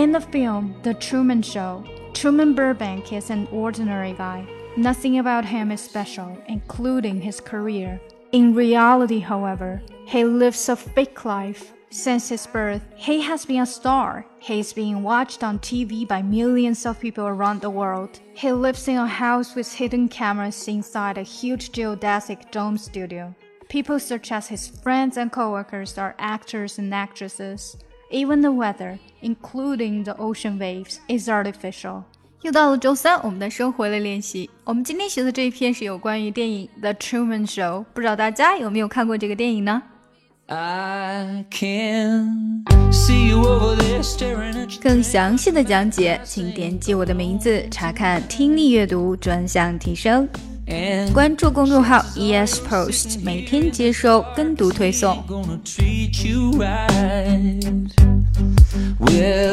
In the film The Truman Show, Truman Burbank is an ordinary guy. Nothing about him is special, including his career. In reality, however, he lives a fake life. Since his birth, he has been a star. He's being watched on TV by millions of people around the world. He lives in a house with hidden cameras inside a huge geodesic dome studio. People such as his friends and coworkers are actors and actresses. Even the weather, including the ocean waves, is artificial. 又到了周三，我们的生活类练习。我们今天学的这一篇是有关于电影《The Truman Show》，不知道大家有没有看过这个电影呢？更详细的讲解，请点击我的名字查看听力阅读专项提升。关注公众号 ES Post，每天接收跟读推送。